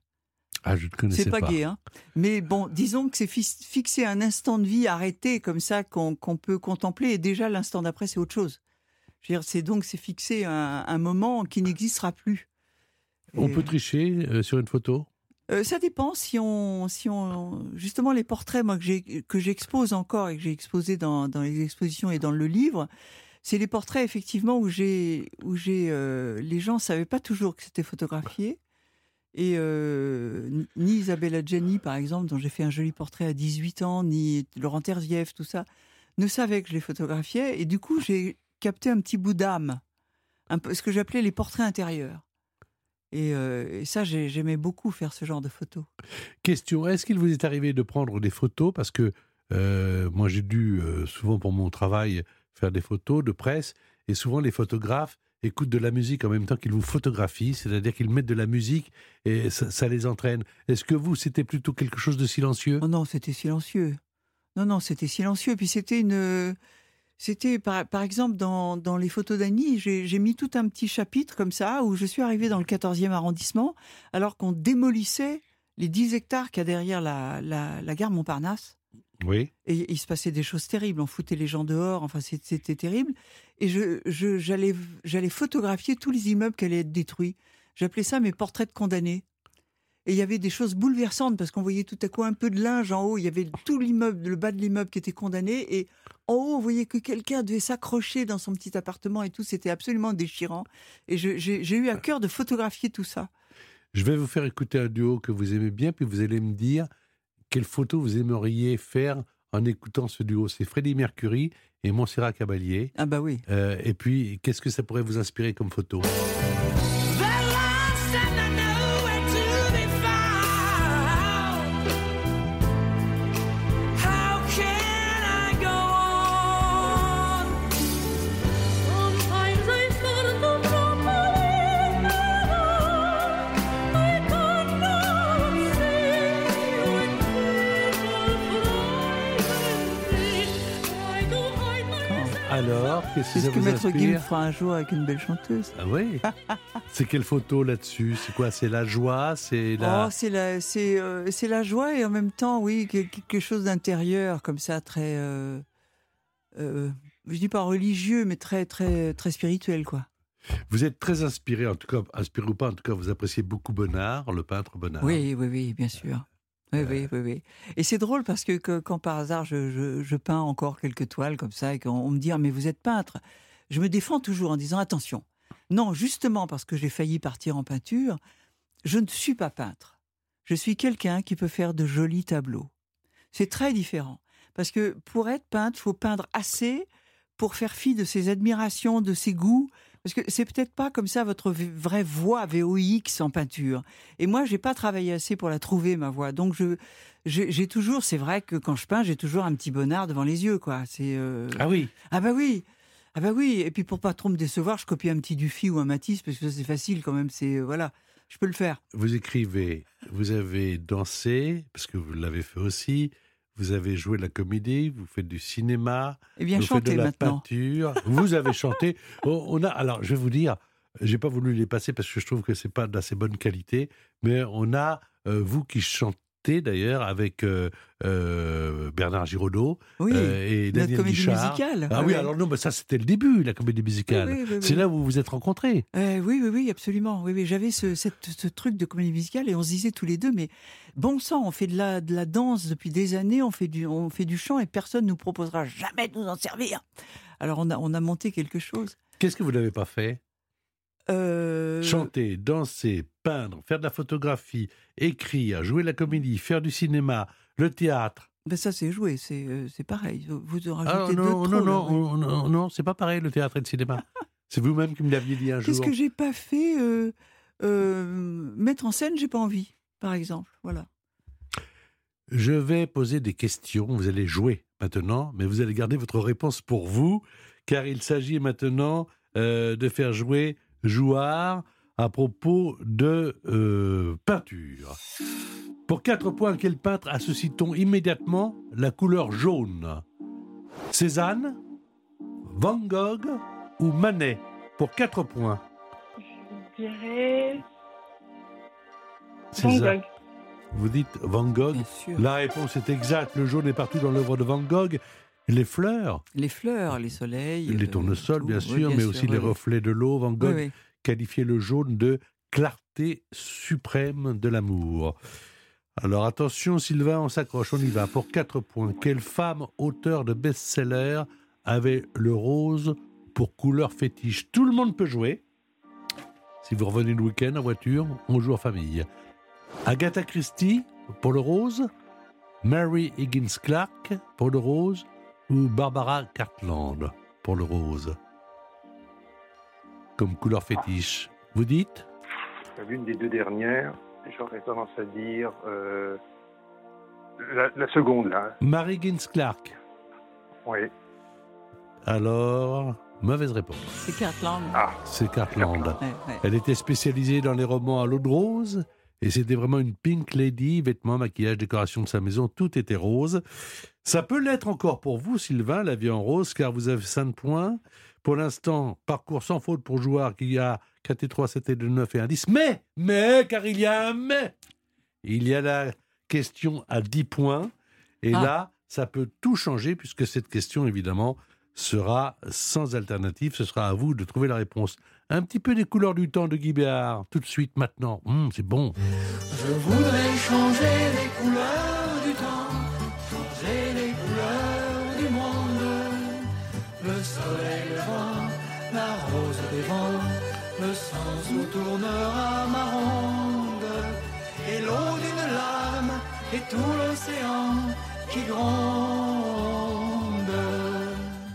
Ah, je ne connaissais C'est pas, pas. gai, hein. Mais bon, disons que c'est fi- fixer un instant de vie arrêté comme ça qu'on peut contempler et déjà l'instant d'après c'est autre chose. Je veux dire, c'est donc c'est fixer un, un moment qui n'existera plus. On peut tricher euh, sur une photo? Euh, ça dépend si on, si on, justement les portraits moi que j'expose encore et que j'ai exposé dans, dans les expositions et dans le livre, c'est les portraits effectivement où j'ai où j'ai euh, les gens savaient pas toujours que c'était photographié. Et euh, ni Isabelle Adjani, par exemple, dont j'ai fait un joli portrait à 18 ans, ni Laurent Terzieff, tout ça, ne savaient que je les photographiais. Et du coup, j'ai capté un petit bout d'âme, ce que j'appelais les portraits intérieurs. Et, euh, ça, j'ai- j'aimais beaucoup faire ce genre de photos. Question, est-ce qu'il vous est arrivé de prendre des photos? Parce que moi, j'ai dû, souvent pour mon travail, faire des photos de presse, et souvent les photographes écoutent de la musique en même temps qu'ils vous photographient, c'est-à-dire qu'ils mettent de la musique et ça, les entraîne. Est-ce que vous, c'était plutôt quelque chose de silencieux? Oh non, c'était silencieux. Non, non, c'était silencieux. Puis c'était une. C'était, par, par exemple, dans, dans les photos d'Annie, j'ai j'ai mis tout un petit chapitre comme ça, où je suis arrivée dans le 14e arrondissement, alors qu'on démolissait les 10 hectares qu'il y a derrière la, la, la gare Montparnasse. Oui. Et il se passait des choses terribles. On foutait les gens dehors. Enfin, c'était terrible. Et je, je- j'allais, j'allais photographier tous les immeubles qui allaient être détruits. J'appelais ça mes portraits de condamnés. Et il y avait des choses bouleversantes parce qu'on voyait tout à coup un peu de linge en haut. Il y avait tout l'immeuble, le bas de l'immeuble qui était condamné. Et en haut, on voyait que quelqu'un devait s'accrocher dans son petit appartement et tout. C'était absolument déchirant. Et j'ai, j'ai eu à cœur de photographier tout ça. Je vais vous faire écouter un duo que vous aimez bien, puis vous allez me dire quelle photo vous aimeriez faire en écoutant ce duo? C'est Freddie Mercury et Montserrat Caballé. Ah bah oui. Euh, et puis, qu'est-ce que ça pourrait vous inspirer comme photo? Qu'est-ce que C'est ça ce que vous Maître fera un jour avec une belle chanteuse. Ah oui C'est quelle photo là-dessus? C'est quoi? C'est la joie? C'est la... Oh, c'est la, c'est, euh, la joie et en même temps, oui, que- quelque chose d'intérieur, comme ça, très, euh, euh, je dis pas religieux, mais très, très, très spirituel, quoi. Vous êtes très inspiré, en tout cas, inspiré ou pas, en tout cas, vous appréciez beaucoup Bonnard, le peintre Bonnard. Oui, oui, oui, bien sûr. Oui, oui, oui, oui. Et c'est drôle parce que, que quand par hasard je, je- je peins encore quelques toiles comme ça et qu'on on me dit Ah, mais vous êtes peintre, je me défends toujours en disant attention. Non, justement parce que j'ai failli partir en peinture, je ne suis pas peintre. Je suis quelqu'un qui peut faire de jolis tableaux. C'est très différent. Parce que pour être peintre, faut peindre assez pour faire fi de ses admirations, de ses goûts. Parce que c'est peut-être pas comme ça votre vraie voix VOX en peinture. Et moi, j'ai pas travaillé assez pour la trouver ma voix. Donc je j'ai j'ai toujours, c'est vrai que quand je peins, j'ai toujours un petit bonnard devant les yeux, quoi. C'est euh, Ah oui, ah bah oui. Ah bah oui. Et puis pour pas trop me décevoir, je copie un petit Dufy ou un Matisse parce que ça, c'est facile quand même. C'est euh, voilà, je peux le faire. vous écrivez, vous avez dansé, parce que vous l'avez fait aussi, vous avez joué de la comédie, vous faites du cinéma, Et bien vous faites chanter de la maintenant. peinture, vous avez chanté. On a, alors, je vais vous dire, j'ai pas voulu les passer parce que je trouve que c'est pas d'assez bonne qualité, mais on a euh, vous qui chantez d'ailleurs avec euh, euh, Bernard Giraudot Oui. euh, et notre Daniel comédie Guichard. musicale. Ah oui, Ouais. alors non, mais ça c'était le début, la comédie musicale. Oui, oui, oui, C'est oui. là où vous vous êtes rencontrés. Oui, oui, oui, absolument. Oui, oui, j'avais ce, truc de comédie musicale et on se disait tous les deux, mais bon sang, on fait de la, de la danse depuis des années, on fait du, on fait du chant et personne nous proposera jamais de nous en servir. Alors on a, on a monté quelque chose. Qu'est-ce que vous n'avez pas fait? Euh, Chanter, danser, peindre, faire de la photographie, écrire, jouer la comédie, faire du cinéma, le théâtre. ben ça c'est joué, c'est euh, pareil. Vous en Ah, rajoutez deux non, non, trop, non, non, non, non, c'est pas pareil le théâtre et le cinéma. c'est vous-même qui me l'aviez dit un jour. Qu'est-ce que j'ai pas fait euh, Mettre en scène, j'ai pas envie, par exemple. Voilà. Je vais poser des questions. Vous allez jouer maintenant, mais vous allez garder votre réponse pour vous, car il s'agit maintenant de faire jouer Jouard à propos de euh, peinture. Pour quatre points, quel peintre associe-t-on immédiatement la couleur jaune? Cézanne, Van Gogh ou Manet? Pour quatre points. Je dirais Van Cézanne. Gogh. Vous dites Van Gogh Bien sûr. La réponse est exacte. Le jaune est partout dans l'œuvre de Van Gogh. Les fleurs, Les fleurs, les soleils. les euh, tournesols, bien Oui, sûr, mais aussi oui, les reflets de l'eau. Van Gogh oui. qualifiait le jaune de clarté suprême de l'amour. Alors attention, Sylvain, on s'accroche, on y va. Pour quatre points, quelle femme auteur de best-seller avait le rose pour couleur fétiche? Tout le monde peut jouer. Si vous revenez le week-end en voiture, on joue en famille. Agatha Christie pour le rose, Mary Higgins Clark pour le rose ou Barbara Cartland pour le rose Comme couleur fétiche. Vous dites? L'une des deux dernières, j'aurais tendance à dire euh, la, la seconde, là. Mary Higgins Clark. Oui. Alors, mauvaise réponse. C'est Cartland. Ah, C'est Cartland. Ouais, ouais. Elle était spécialisée dans les romans à l'eau de rose. Et c'était vraiment une pink lady, vêtements, maquillage, décoration de sa maison, tout était rose. Ça peut l'être encore pour vous, Sylvain, la vie en rose, car vous avez 5 points. Pour l'instant, parcours sans faute pour joueur qui a 4 et 3, 7 et 2, 9 et un 10. Mais, mais, car il y a un mais, il y a la question à 10 points. Et Ah. là, ça peut tout changer, puisque cette question, évidemment, sera sans alternative. Ce sera à vous de trouver la réponse. Un petit peu des couleurs du temps de Guy Béard, tout de suite, maintenant. Hum, c'est bon. Je voudrais changer les couleurs du temps, changer les couleurs du monde. Le soleil levant, la rose des vents, le sens où tournera ma ronde. Et l'eau d'une larme et tout l'océan qui gronde.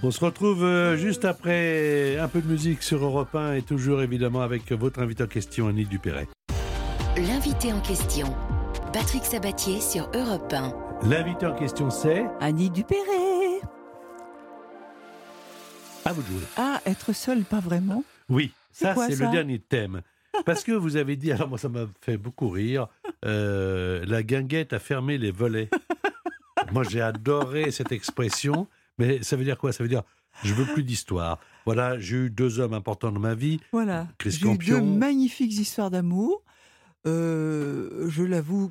On se retrouve euh, juste après un peu de musique sur Europe 1 et toujours évidemment avec votre invité en question, Annie Dupéret. L'invité en question. Patrick Sabatier sur Europe 1. L'invité en question, c'est Annie Dupéré. à vous de jouer. Ah, être seul, pas vraiment. Oui, ça c'est le dernier thème. Parce que vous avez dit, alors moi ça m'a fait beaucoup rire, euh, la guinguette a fermé les volets. moi j'ai adoré cette expression, mais ça veut dire quoi? Ça veut dire je veux plus d'histoire. Voilà, j'ai eu deux hommes importants dans ma vie. Voilà. Chris J'ai eu deux magnifiques histoires d'amour. Euh, je l'avoue,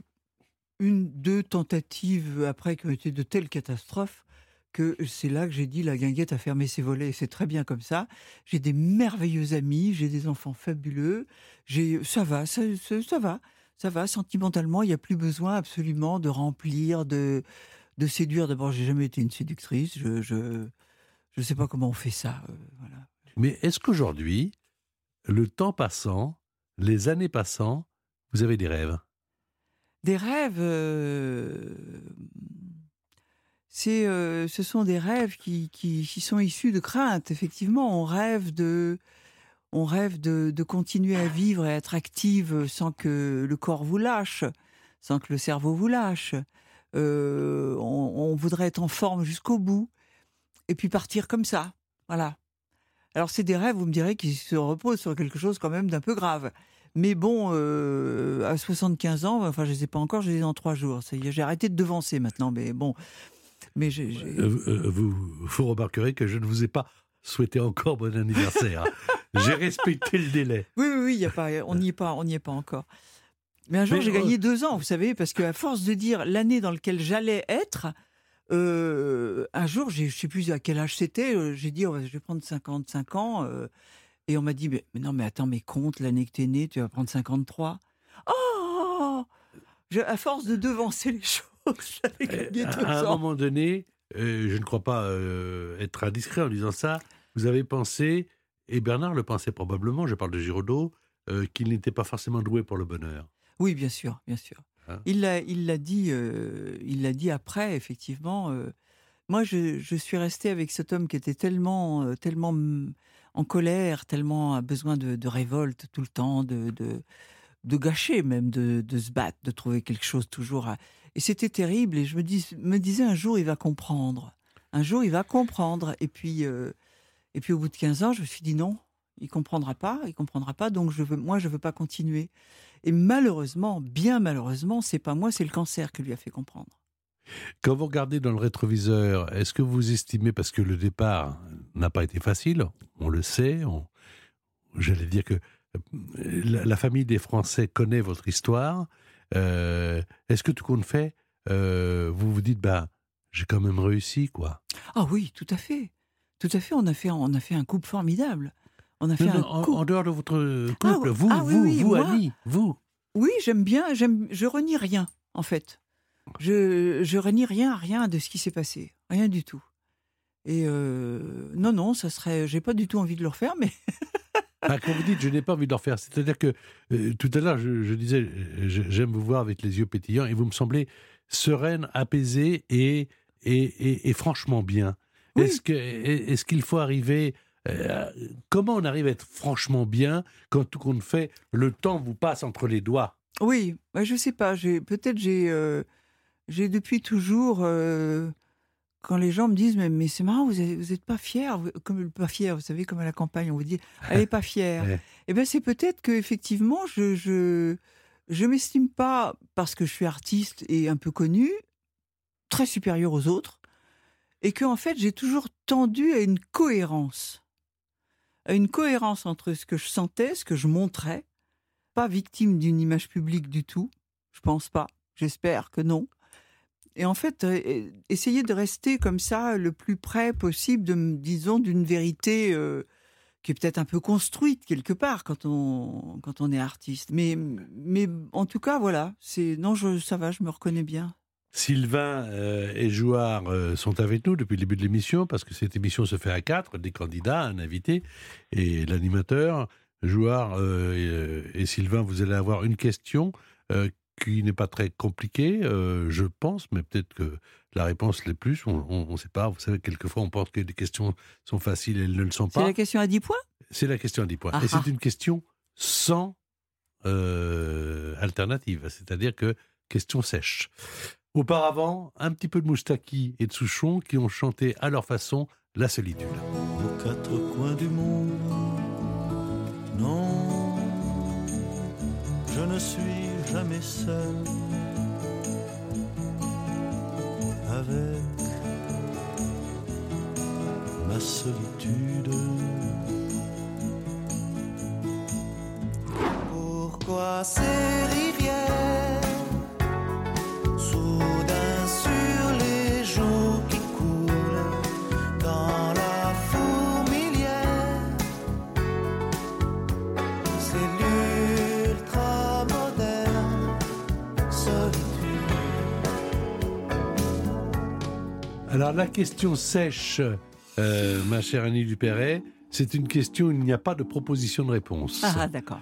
une, deux tentatives après qui ont été de telles catastrophes que c'est là que j'ai dit la guinguette a fermé ses volets. C'est très bien comme ça. J'ai des merveilleux amis, j'ai des enfants fabuleux. J'ai, ça va, ça, ça- ça va, ça va. Sentimentalement, il n'y a plus besoin absolument de remplir, de, de séduire. D'abord, j'ai jamais été une séductrice. Je, je, je sais pas comment on fait ça. euh, voilà. Mais est-ce qu'aujourd'hui, le temps passant, les années passant, vous avez des rêves? Des rêves, euh, c'est, euh, ce sont des rêves qui, qui, qui sont issus de craintes. Effectivement, on rêve de, on rêve de, de continuer à vivre et à être active sans que le corps vous lâche, sans que le cerveau vous lâche. Euh, on, on voudrait être en forme jusqu'au bout et puis partir comme ça. Voilà. Alors c'est des rêves, vous me direz, qui se reposent sur quelque chose quand même d'un peu grave. Mais bon, euh, à 75 ans, enfin je ne sais pas encore, je les ai en trois jours. J'ai arrêté de devancer maintenant, mais bon. Mais Euh, euh, vous, vous remarquerez que je ne vous ai pas souhaité encore bon anniversaire. hein. J'ai respecté le délai. Oui, oui, oui, il y a pas, on n'y est pas, on n'y est pas encore. Mais un jour, j'ai euh, gagné deux ans, vous savez, parce qu'à force de dire l'année dans laquelle j'allais être, euh, un jour, je sais plus à quel âge c'était, euh, j'ai dit, oh, je vais prendre 55 ans, euh, et on m'a dit, mais, mais non, mais attends, mais compte l'année que t'es né, tu vas prendre 53. Oh Je- À force de devancer les choses, j'avais gagné deux À un ans. moment donné, euh, je ne crois pas être indiscret en disant ça, vous avez pensé, et Bernard le pensait probablement, je parle de Giraudot, qu'il n'était pas forcément doué pour le bonheur. Oui, bien sûr, bien sûr. Hein? Il l'a, il l'a dit, euh, il l'a dit après, effectivement. euh, moi, je, je suis restée avec cet homme qui était tellement, euh, tellement en colère, tellement a besoin de, de révolte tout le temps, de, de, de gâcher même, de, de se battre, de trouver quelque chose toujours. à- Et c'était terrible. Et je me, dis, me disais un jour, il va comprendre. Un jour, il va comprendre. Et puis, et puis au bout de 15 ans, je me suis dit non, il comprendra pas, il comprendra pas. Donc je veux, moi, je veux pas continuer. Et malheureusement, bien malheureusement, c'est pas moi, c'est le cancer qui lui a fait comprendre. Quand vous regardez dans le rétroviseur, est-ce que vous estimez, parce que le départ n'a pas été facile, on le sait, on- j'allais dire que euh, la, la famille des Français connaît votre histoire, euh, est-ce que tout compte fait, euh, vous vous dites, bah, j'ai quand même réussi, quoi? Ah oui, tout à fait, tout à fait. On a fait, on a fait un couple formidable. On a fait Non, un non, en, dehors de votre Ah, couple, vous, ah vous, oui, vous, moi. Annie, vous. Oui, j'aime bien. J'aime. Je renie rien, en fait. Je, je renie rien, rien de ce qui s'est passé, rien du tout. Et euh, non, non, ça serait. J'ai pas du tout envie de le refaire, mais Ah, quand vous dites je n'ai pas envie de le refaire, c'est-à-dire que euh, tout à l'heure je, je disais euh, j'aime vous voir avec les yeux pétillants et vous me semblez sereine, apaisée et, et, et, et franchement bien. Oui. Est-ce que est-ce qu'il faut arriver euh, comment on arrive à être franchement bien quand tout compte fait le temps vous passe entre les doigts? Oui, bah, je sais pas. Peut-être j'ai euh, j'ai depuis toujours euh, quand les gens me disent mais, mais c'est marrant vous êtes, vous êtes pas fier vous- comme pas fier vous savez comme à la campagne on vous dit elle est pas fière. Ouais. Eh ben c'est peut-être que effectivement je je je m'estime pas parce que je suis artiste et un peu connu très supérieur aux autres et que en fait j'ai toujours tendu à une cohérence une cohérence entre ce que je sentais ce que je montrais pas victime d'une image publique du tout. Je pense pas. J'espère que non. Et en fait, euh, essayer de rester comme ça le plus près possible, de, disons, d'une vérité euh, qui est peut-être un peu construite quelque part quand on, quand on est artiste. Mais, mais en tout cas, voilà. Non, je, ça va, je me reconnais bien. Sylvain euh, et Jouard euh, sont avec nous depuis le début de l'émission parce que cette émission se fait à quatre, des candidats, un invité et l'animateur. Jouard euh, et, et Sylvain, vous allez avoir une question qui n'est pas très compliquée, je pense, mais peut-être que la réponse l'est plus, on ne sait pas. Vous savez, quelquefois on pense que des questions sont faciles et elles ne le sont C'est pas. la question à 10 points? C'est la question à 10 points. Ah et ah. c'est une question sans alternative, c'est-à-dire que question sèche. Auparavant, un petit peu de Moustaki et de Souchon qui ont chanté à leur façon La solitude. aux quatre coins du monde. Non, je ne suis jamais seul avec ma solitude. Pourquoi ces Alors la question sèche, euh, ma chère Annie Dupéret, c'est une question où il n'y a pas de proposition de réponse. Ah, d'accord.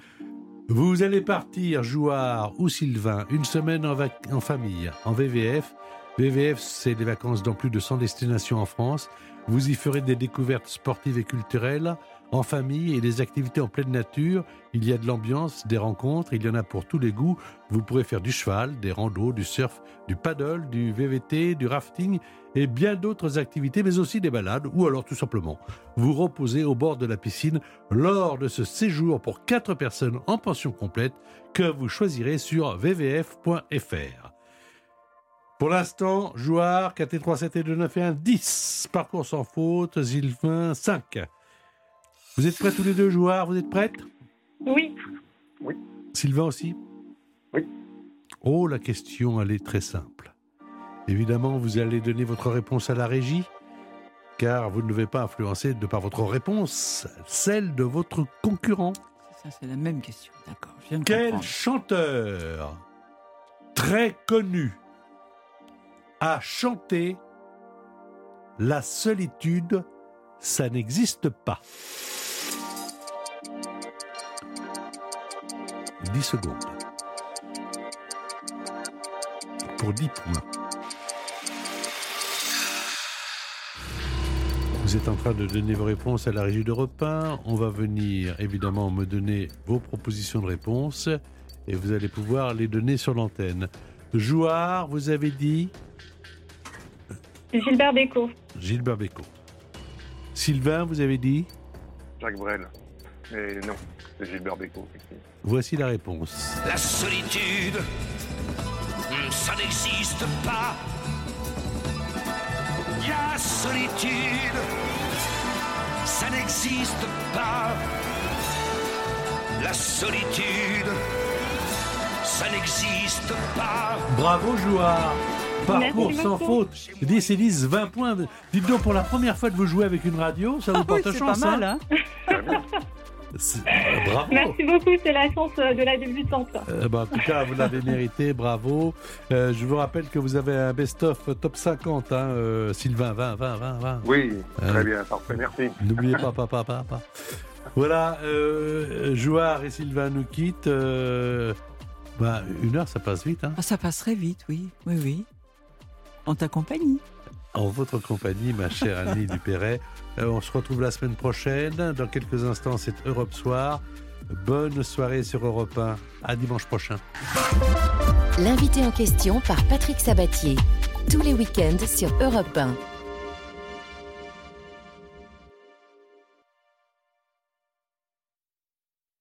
Vous allez partir, Jouard ou Sylvain, une semaine en, en famille, en VVF, VVF, c'est des vacances dans plus de 100 destinations en France. Vous y ferez des découvertes sportives et culturelles, en famille et des activités en pleine nature. Il y a de l'ambiance, des rencontres, il y en a pour tous les goûts. Vous pourrez faire du cheval, des randos, du surf, du paddle, du VVT, du rafting et bien d'autres activités, mais aussi des balades ou alors tout simplement vous reposer au bord de la piscine lors de ce séjour pour 4 personnes en pension complète que vous choisirez sur vvf.fr. Pour l'instant, joueur, 4 et 3, 7 et 2, 9 et 1, 10. Parcours sans faute, Zilvin, 5. Vous êtes prêts tous les deux, joueurs Vous êtes prêtes? Oui. Sylvain aussi? Oui. Oh, la question, elle est très simple. Évidemment, vous allez donner votre réponse à la régie, car vous ne devez pas influencer de par votre réponse celle de votre concurrent. Ça, c'est la même question. D'accord. Je viens de Quel comprendre. chanteur très connu a chanté La solitude, ça n'existe pas? 10 secondes. Pour 10 points. Vous êtes en train de donner vos réponses à la régie de repas. On va venir évidemment me donner vos propositions de réponses et vous allez pouvoir les donner sur l'antenne. Jouard, vous avez dit? Gilbert Bécaud. Gilbert Bécaud. Sylvain, vous avez dit? Jacques Brel. Mais non, c'est Gilbert Bécaud. Voici la réponse. La solitude, ça n'existe pas. La solitude, ça n'existe pas. La solitude, ça n'existe pas. Bravo, Jouard Parcours Merci sans beaucoup. faute. 10 et 10, 20 points. Dites donc, pour la première fois que vous jouez avec une radio, ça vous Ah oui, porte c'est chance. pas mal, hein C'est- euh, Bravo Merci beaucoup, c'est la chance euh, de la débutante. Euh, bah, en tout cas, vous l'avez mérité, bravo. Euh, je vous rappelle que vous avez un best-of top 50, hein, euh, Sylvain, 20, 20, 20, 20. Oui, Euh, très bien, parfait, merci. N'oubliez pas, papa, papa. Voilà, euh, Jouard et Sylvain nous quittent. euh, bah, une heure, ça passe vite. Hein. Ah, Ça passerait vite, oui. Oui, oui. En ta compagnie. En votre compagnie, ma chère Annie Dupéret. Euh, on se retrouve la semaine prochaine. Dans quelques instants, c'est Europe Soir. Bonne soirée sur Europe 1. À dimanche prochain. L'invité en question par Patrick Sabatier. Tous les week-ends sur Europe 1.